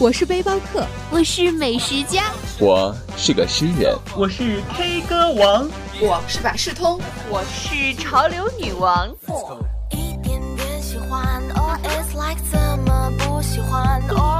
我是背包客，我是美食家，我是个诗人，我是 K 歌王，我是百事通，我是潮流女王。一点点喜欢，or it's like 怎么不喜欢，or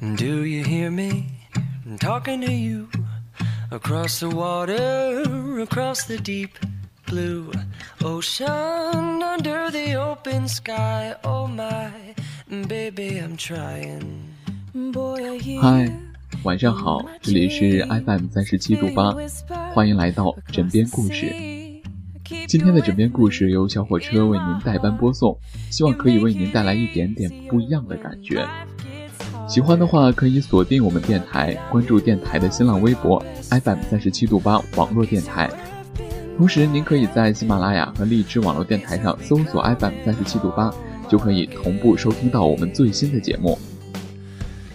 Do you hear me talking to you across the water, across the deep blue ocean, under the open sky? Oh my baby, I'm trying. Boy, I hear 嗨，晚上好，这里是 FM 三十七度八，欢迎来到枕边故事。今天的枕边故事由小火车为您代班播送，希望可以为您带来一点点不一样的感觉。喜欢的话，可以锁定我们电台，关注电台的新浪微博 FM 三十七度八网络电台。同时，您可以在喜马拉雅和荔枝网络电台上搜索 FM 三十七度八，就可以同步收听到我们最新的节目。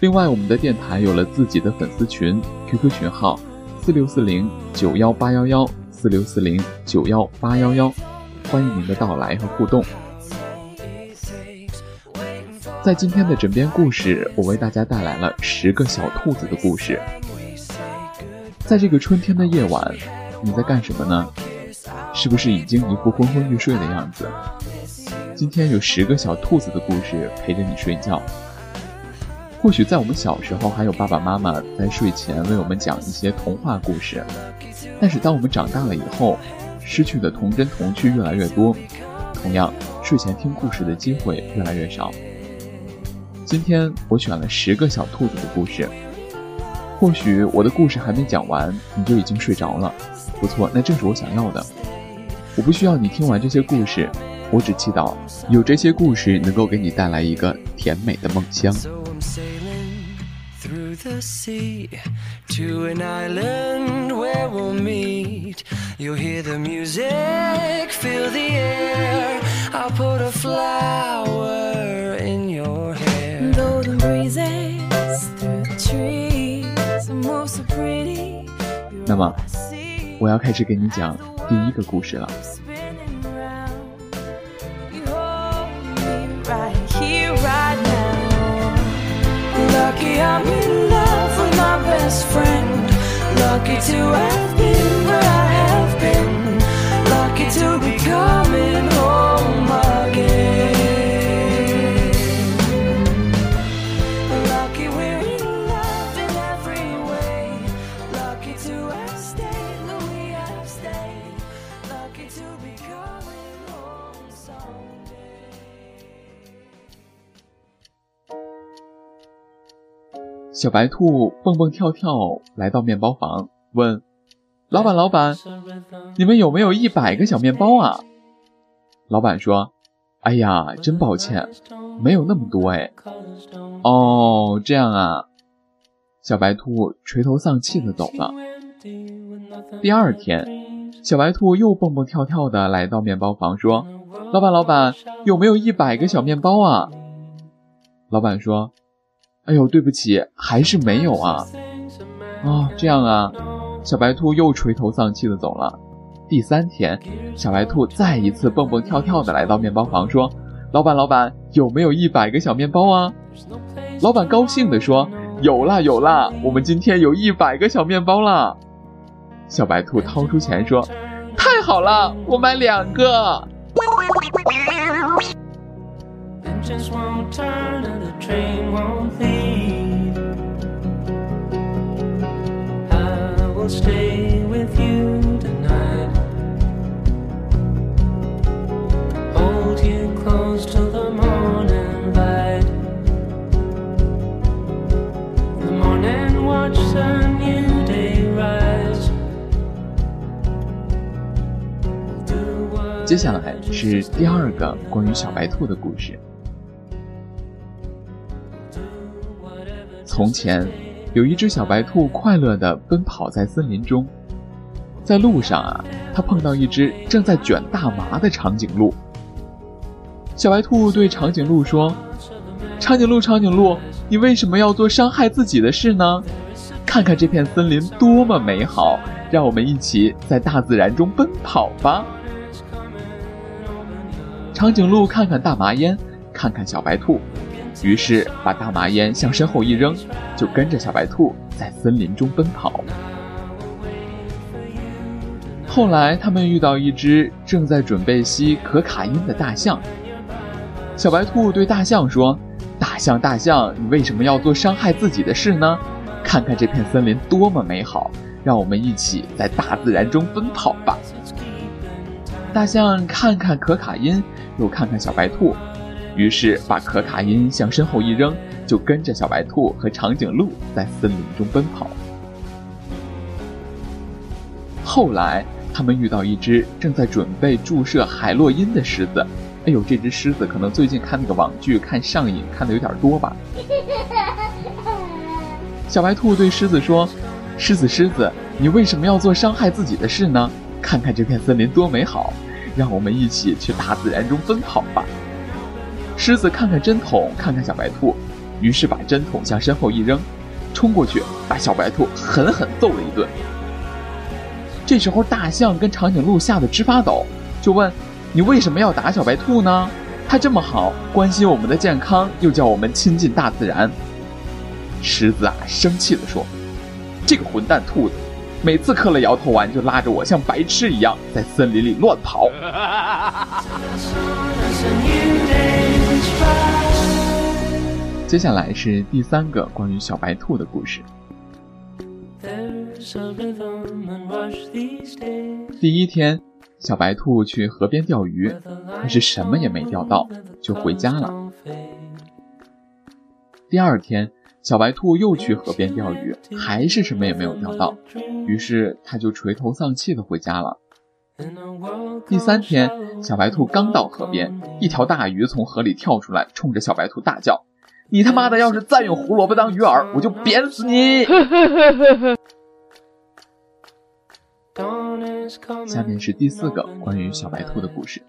另外，我们的电台有了自己的粉丝群，QQ 群号四六四零九幺八幺幺四六四零九幺八幺幺，欢迎您的到来和互动。在今天的枕边故事，我为大家带来了十个小兔子的故事。在这个春天的夜晚，你在干什么呢？是不是已经一副昏昏欲睡的样子？今天有十个小兔子的故事陪着你睡觉。或许在我们小时候，还有爸爸妈妈在睡前为我们讲一些童话故事，但是当我们长大了以后，失去的童真童趣越来越多，同样，睡前听故事的机会越来越少。今天我选了十个小兔子的故事，或许我的故事还没讲完，你就已经睡着了。不错，那正是我想要的。我不需要你听完这些故事，我只祈祷有这些故事能够给你带来一个甜美的梦乡。那么，我要开始给你讲第一个故事了。小白兔蹦蹦跳跳来到面包房，问：“老板，老板，你们有没有一百个小面包啊？”老板说：“哎呀，真抱歉，没有那么多哎。”哦，这样啊，小白兔垂头丧气的走了。第二天，小白兔又蹦蹦跳跳的来到面包房，说：“老板，老板，有没有一百个小面包啊？”老板说：“哎呦，对不起，还是没有啊。”哦，这样啊。小白兔又垂头丧气的走了。第三天，小白兔再一次蹦蹦跳跳的来到面包房，说：“老板，老板，有没有一百个小面包啊？”老板高兴的说：“有啦，有啦，我们今天有一百个小面包啦。”小白兔掏出钱说：“太好了，我买两个。” stay with you tonight. Hold you close till the morning light. The morning watch the new day rise. 接下来是第二个关于小白兔的故事。 从前。有一只小白兔快乐地奔跑在森林中，在路上啊，它碰到一只正在卷大麻的长颈鹿。小白兔对长颈鹿说：“长颈鹿，长颈鹿，你为什么要做伤害自己的事呢？看看这片森林多么美好，让我们一起在大自然中奔跑吧。”长颈鹿看看大麻烟，看看小白兔。于是把大麻烟向身后一扔，就跟着小白兔在森林中奔跑。后来他们遇到一只正在准备吸可卡因的大象。小白兔对大象说：“大象，大象，你为什么要做伤害自己的事呢？看看这片森林多么美好，让我们一起在大自然中奔跑吧。”大象看看可卡因，又看看小白兔。于是把可卡因向身后一扔，就跟着小白兔和长颈鹿在森林中奔跑。后来，他们遇到一只正在准备注射海洛因的狮子。哎呦，这只狮子可能最近看那个网剧看上瘾，看的有点多吧。小白兔对狮子说：“狮子，狮子，你为什么要做伤害自己的事呢？看看这片森林多美好，让我们一起去大自然中奔跑吧。”狮子看看针筒，看看小白兔，于是把针筒向身后一扔，冲过去把小白兔狠狠揍了一顿。这时候，大象跟长颈鹿吓得直发抖，就问：“你为什么要打小白兔呢？它这么好，关心我们的健康，又叫我们亲近大自然。”狮子啊，生气地说：“这个混蛋兔子，每次嗑了摇头丸就拉着我像白痴一样在森林里乱跑。” 接下来是第三个关于小白兔的故事。第一天，小白兔去河边钓鱼，可是什么也没钓到，就回家了。第二天，小白兔又去河边钓鱼，还是什么也没有钓到，于是它就垂头丧气的回家了。第三天，小白兔刚到河边，一条大鱼从河里跳出来，冲着小白兔大叫。你他妈的要是再用胡萝卜当鱼饵，我就扁死你！下面是第四个关于小白兔的故事。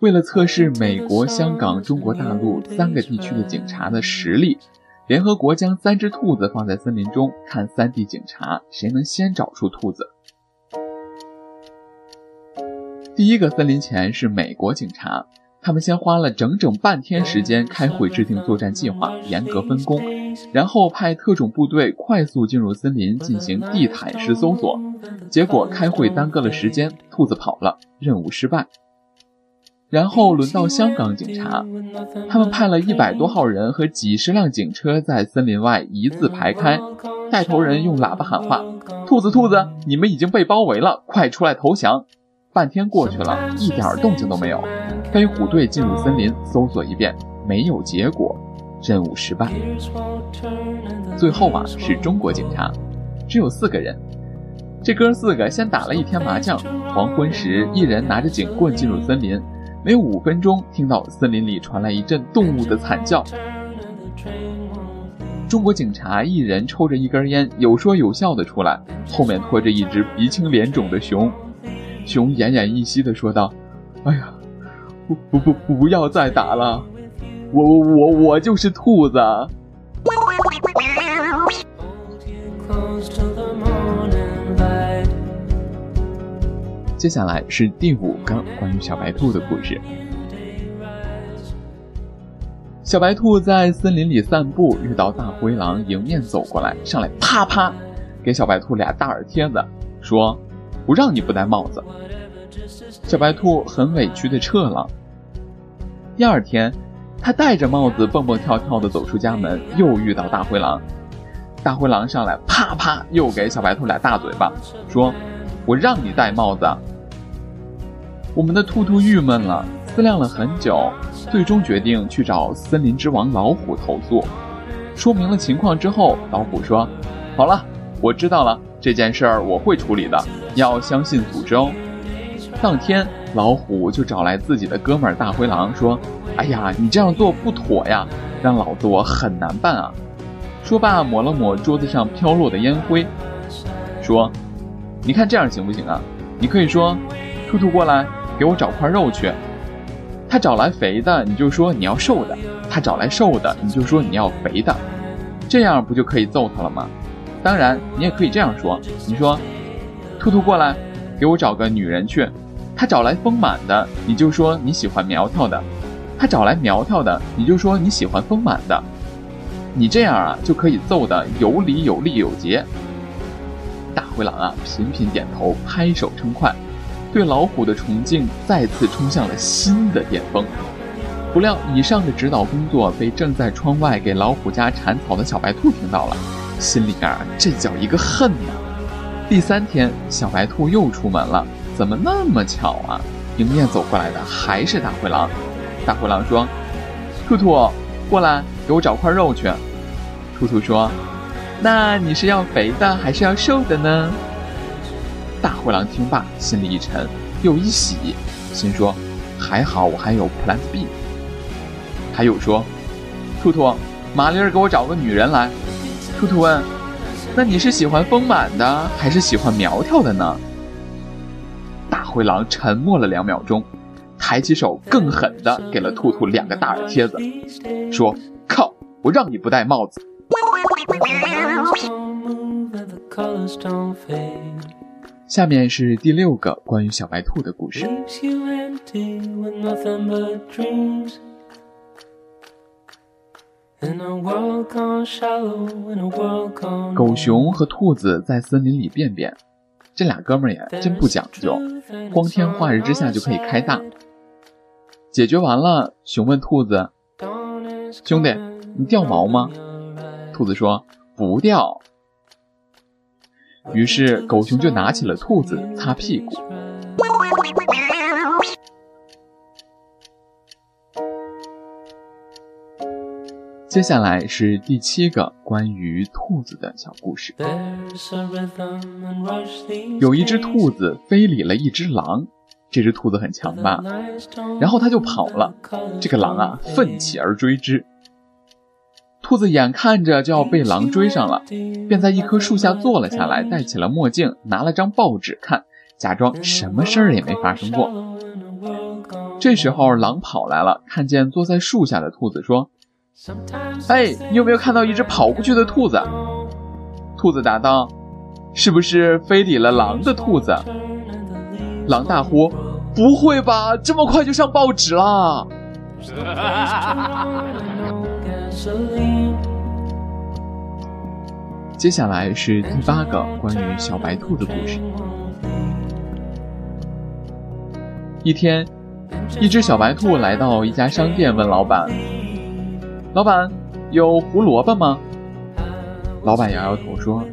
为了测试美国、香港、中国大陆三个地区的警察的实力，联合国将三只兔子放在森林中，看三地警察谁能先找出兔子。第一个森林前是美国警察。他们先花了整整半天时间开会制定作战计划，严格分工，然后派特种部队快速进入森林进行地毯式搜索。结果开会耽搁了时间，兔子跑了，任务失败。然后轮到香港警察，他们派了一百多号人和几十辆警车在森林外一字排开，带头人用喇叭喊话：“兔子，兔子，你们已经被包围了，快出来投降！”半天过去了，一点动静都没有。飞虎队进入森林搜索一遍，没有结果，任务失败。最后啊，是中国警察，只有四个人。这哥四个先打了一天麻将，黄昏时，一人拿着警棍进入森林。没五分钟，听到森林里传来一阵动物的惨叫。中国警察一人抽着一根烟，有说有笑的出来，后面拖着一只鼻青脸肿的熊。熊奄奄一息的说道：“哎呀，不不不，不要再打了，我我我我就是兔子。”接下来是第五个关于小白兔的故事。小白兔在森林里散步，遇到大灰狼迎面走过来，上来啪啪给小白兔俩大耳贴子，说：“不让你不戴帽子。”小白兔很委屈的撤了。第二天，他戴着帽子蹦蹦跳跳的走出家门，又遇到大灰狼。大灰狼上来啪啪又给小白兔俩大嘴巴，说。我让你戴帽子。我们的兔兔郁闷了，思量了很久，最终决定去找森林之王老虎投诉。说明了情况之后，老虎说：“好了，我知道了，这件事儿我会处理的，要相信组织哦。”当天，老虎就找来自己的哥们儿大灰狼，说：“哎呀，你这样做不妥呀，让老子我很难办啊。”说罢，抹了抹桌子上飘落的烟灰，说。你看这样行不行啊？你可以说，兔兔过来给我找块肉去。他找来肥的，你就说你要瘦的；他找来瘦的，你就说你要肥的。这样不就可以揍他了吗？当然，你也可以这样说：你说，兔兔过来给我找个女人去。他找来丰满的，你就说你喜欢苗条的；他找来苗条的，你就说你喜欢丰满的。你这样啊，就可以揍得有理有利有节。大灰狼啊，频频点头，拍手称快，对老虎的崇敬再次冲向了新的巅峰。不料，以上的指导工作被正在窗外给老虎家铲草的小白兔听到了，心里面啊，这叫一个恨呐！第三天，小白兔又出门了，怎么那么巧啊？迎面走过来的还是大灰狼。大灰狼说：“兔兔，过来，给我找块肉去。”兔兔说。那你是要肥的还是要瘦的呢？大灰狼听罢，心里一沉，又一喜，心说：还好我还有 Plan B。他又说：兔兔，麻利儿给我找个女人来。兔兔问：那你是喜欢丰满的还是喜欢苗条的呢？灰狼沉默了两秒钟，抬起手，更狠地给了兔兔两个大耳贴子，说：靠，我让你不戴帽子。下面是第六个关于小白兔的故事。狗熊和兔子在森林里便便，这俩哥们儿也真不讲究，光天化日之下就可以开大。解决完了，熊问兔子：“兄弟，你掉毛吗？”兔子说：“不掉。”于是狗熊就拿起了兔子擦屁股。接下来是第七个关于兔子的小故事。有一只兔子非礼了一只狼，这只兔子很强吧？然后它就跑了，这个狼啊奋起而追之。兔子眼看着就要被狼追上了，便在一棵树下坐了下来，戴起了墨镜，拿了张报纸看，假装什么事儿也没发生过。这时候，狼跑来了，看见坐在树下的兔子，说：“哎，你有没有看到一只跑过去的兔子？”兔子答道：“是不是非礼了狼的兔子？”狼大呼：“不会吧，这么快就上报纸了！”接下来是第八个关于小白兔的故事。一天，一只小白兔来到一家商店，问老板：“老板，有胡萝卜吗？”老板摇摇头说：“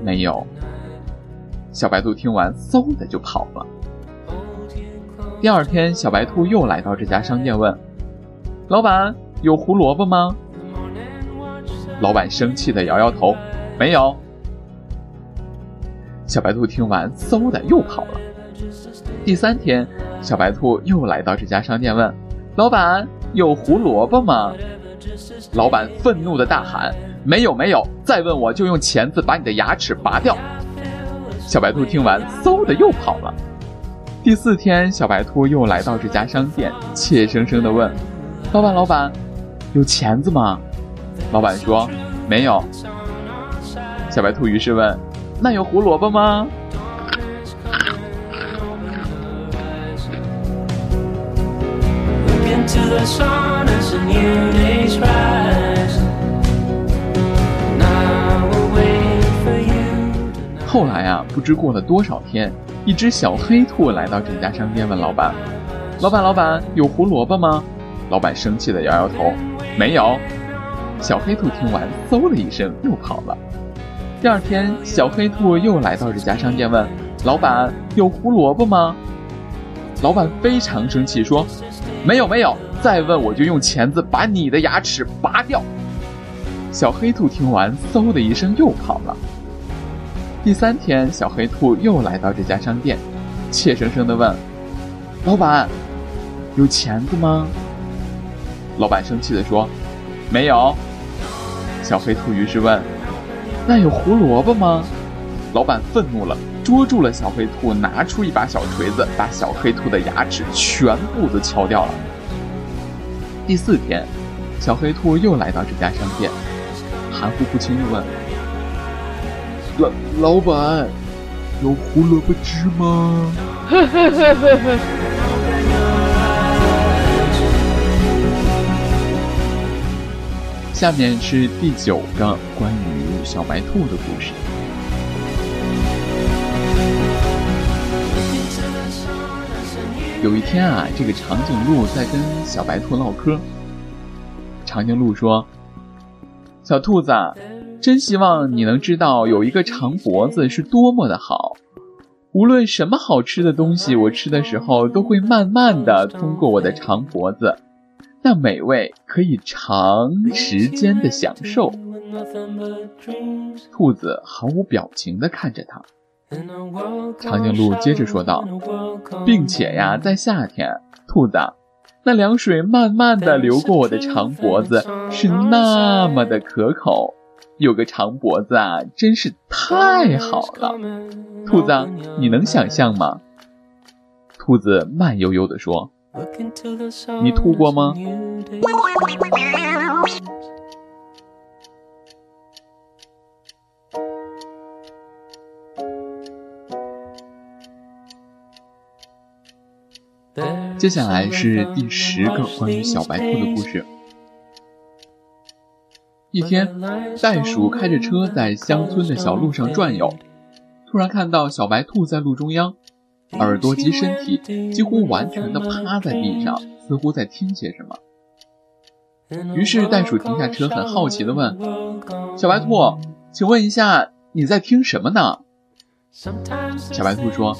没有。”小白兔听完，嗖的就跑了。第二天，小白兔又来到这家商店，问：“老板，有胡萝卜吗？”老板生气的摇摇头，没有。小白兔听完，嗖的又跑了。第三天，小白兔又来到这家商店，问：“老板，有胡萝卜吗？”老板愤怒的大喊：“没有没有，再问我就用钳子把你的牙齿拔掉。小白兔听完，嗖的又跑了。第四天，小白兔又来到这家商店，怯生生的问：“老板，老板，有钳子吗？”老板说：“没有。”小白兔于是问：“那有胡萝卜吗？”后来啊，不知过了多少天，一只小黑兔来到这家商店，问老板：“老板，老板，有胡萝卜吗？”老板生气的摇摇头：“没有。”小黑兔听完，嗖的一声又跑了。第二天，小黑兔又来到这家商店，问：“老板，有胡萝卜吗？”老板非常生气，说：“没有，没有。再问我就用钳子把你的牙齿拔掉。”小黑兔听完，嗖的一声又跑了。第三天，小黑兔又来到这家商店，怯生生地问：“老板，有钳子吗？”老板生气地说：“没有。”小黑兔于是问：“那有胡萝卜吗？”老板愤怒了，捉住了小黑兔，拿出一把小锤子，把小黑兔的牙齿全部都敲掉了。第四天，小黑兔又来到这家商店，含糊不清地问。老老板，有胡萝卜汁吗？下面是第九个关于小白兔的故事。有一天啊，这个长颈鹿在跟小白兔唠嗑。长颈鹿说：“小兔子。”真希望你能知道，有一个长脖子是多么的好。无论什么好吃的东西，我吃的时候都会慢慢的通过我的长脖子，那美味可以长时间的享受。兔子毫无表情的看着他。长颈鹿接着说道，并且呀，在夏天，兔子，那凉水慢慢的流过我的长脖子，是那么的可口。有个长脖子啊，真是太好了。兔子，你能想象吗？兔子慢悠悠地说：“你吐过吗？”接下来是第十个关于小白兔的故事。一天，袋鼠开着车在乡村的小路上转悠，突然看到小白兔在路中央，耳朵及身体几乎完全的趴在地上，似乎在听些什么。于是袋鼠停下车，很好奇地问：“小白兔，请问一下，你在听什么呢？”小白兔说：“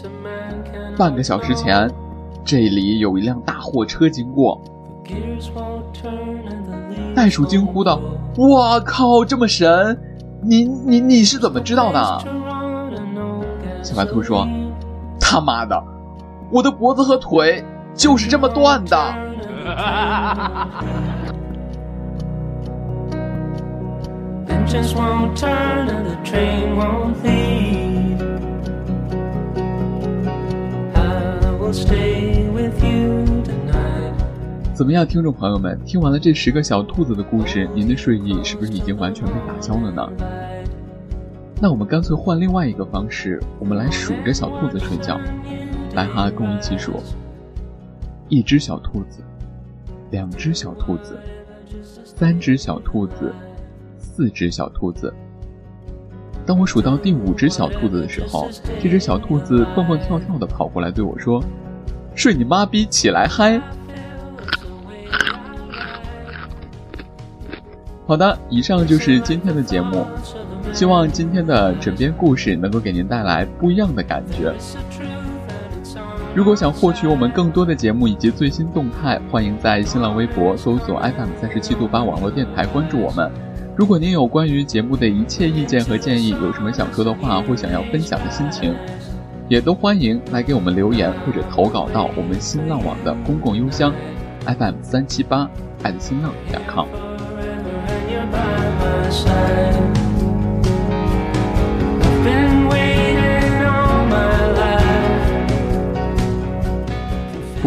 半个小时前，这里有一辆大货车经过。”袋鼠惊呼道：“我靠，这么神！你你你是怎么知道的？”小白兔说：“他妈的，我的脖子和腿就是这么断的。”怎么样，听众朋友们，听完了这十个小兔子的故事，您的睡意是不是已经完全被打消了呢？那我们干脆换另外一个方式，我们来数着小兔子睡觉。来哈，跟我一起数：一只小兔子，两只小兔子，三只小兔子，四只小兔子。当我数到第五只小兔子的时候，这只小兔子蹦蹦跳跳地跑过来对我说：“睡你妈逼，起来嗨！”好的，以上就是今天的节目，希望今天的枕边故事能够给您带来不一样的感觉。如果想获取我们更多的节目以及最新动态，欢迎在新浪微博搜索 FM 三十七度八网络电台关注我们。如果您有关于节目的一切意见和建议，有什么想说的话或想要分享的心情，也都欢迎来给我们留言或者投稿到我们新浪网的公共邮箱 FM 三七八爱的新浪点 com。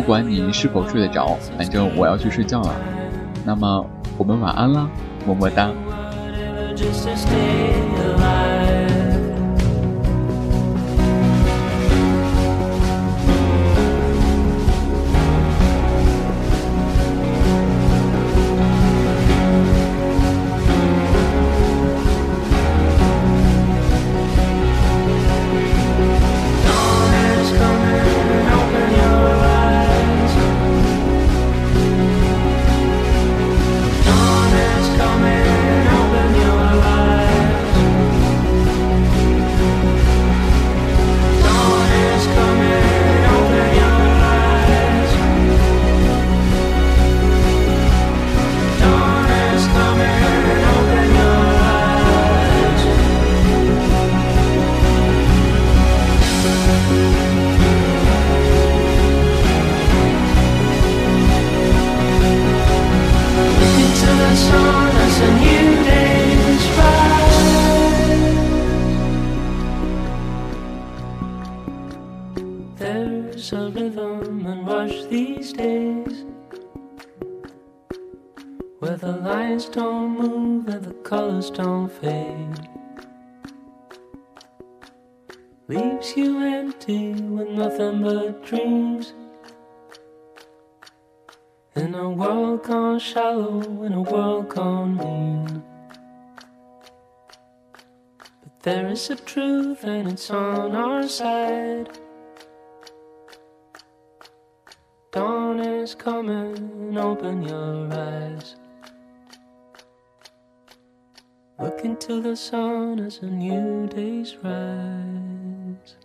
管你是否睡得着，反正我要去睡觉了。那么我们晚安啦，么么哒。Where the lines don't move and the colors don't fade. Leaves you empty with nothing but dreams. In a world gone shallow, in a world gone mean. But there is a truth and it's on our side. Dawn is coming, open your eyes. Look into the sun as a new day's rise.